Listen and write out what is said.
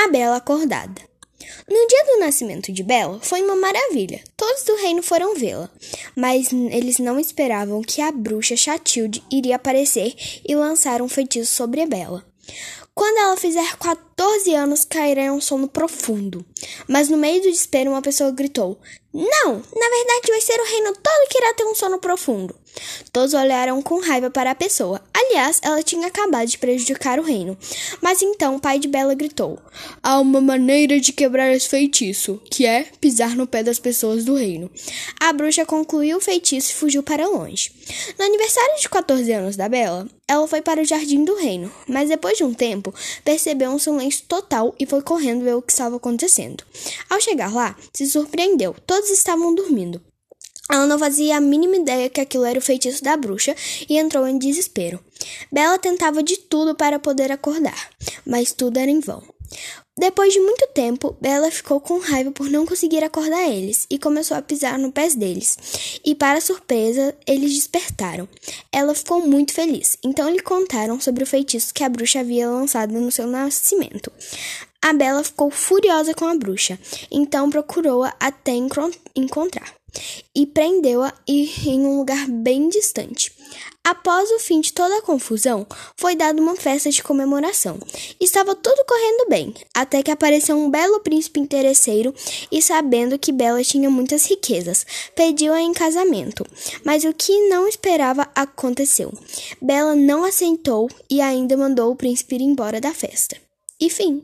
A Bela acordada. No dia do nascimento de Bela, foi uma maravilha. Todos do reino foram vê-la, mas eles não esperavam que a bruxa Chatilde iria aparecer e lançar um feitiço sobre Bela. Quando ela fizer 14 anos, cairá em um sono profundo. Mas no meio do desespero, uma pessoa gritou: Não! Na verdade, vai ser o reino todo que irá ter um sono profundo. Todos olharam com raiva para a pessoa. Aliás, ela tinha acabado de prejudicar o reino. Mas então o pai de Bela gritou: Há uma maneira de quebrar esse feitiço, que é pisar no pé das pessoas do reino. A bruxa concluiu o feitiço e fugiu para longe. No aniversário de 14 anos da Bela, ela foi para o jardim do reino, mas depois de um tempo percebeu um silêncio total e foi correndo ver o que estava acontecendo. Ao chegar lá, se surpreendeu: todos estavam dormindo. Ela não fazia a mínima ideia que aquilo era o feitiço da bruxa e entrou em desespero. Bela tentava de tudo para poder acordar, mas tudo era em vão. Depois de muito tempo, Bela ficou com raiva por não conseguir acordar eles e começou a pisar no pés deles. E, para surpresa, eles despertaram. Ela ficou muito feliz, então lhe contaram sobre o feitiço que a bruxa havia lançado no seu nascimento. A Bela ficou furiosa com a bruxa, então procurou-a até encontrar e prendeu-a em um lugar bem distante. Após o fim de toda a confusão, foi dada uma festa de comemoração. Estava tudo correndo bem, até que apareceu um belo príncipe interesseiro e, sabendo que Bela tinha muitas riquezas, pediu-a em casamento. Mas o que não esperava aconteceu. Bela não aceitou e ainda mandou o príncipe ir embora da festa. E fim.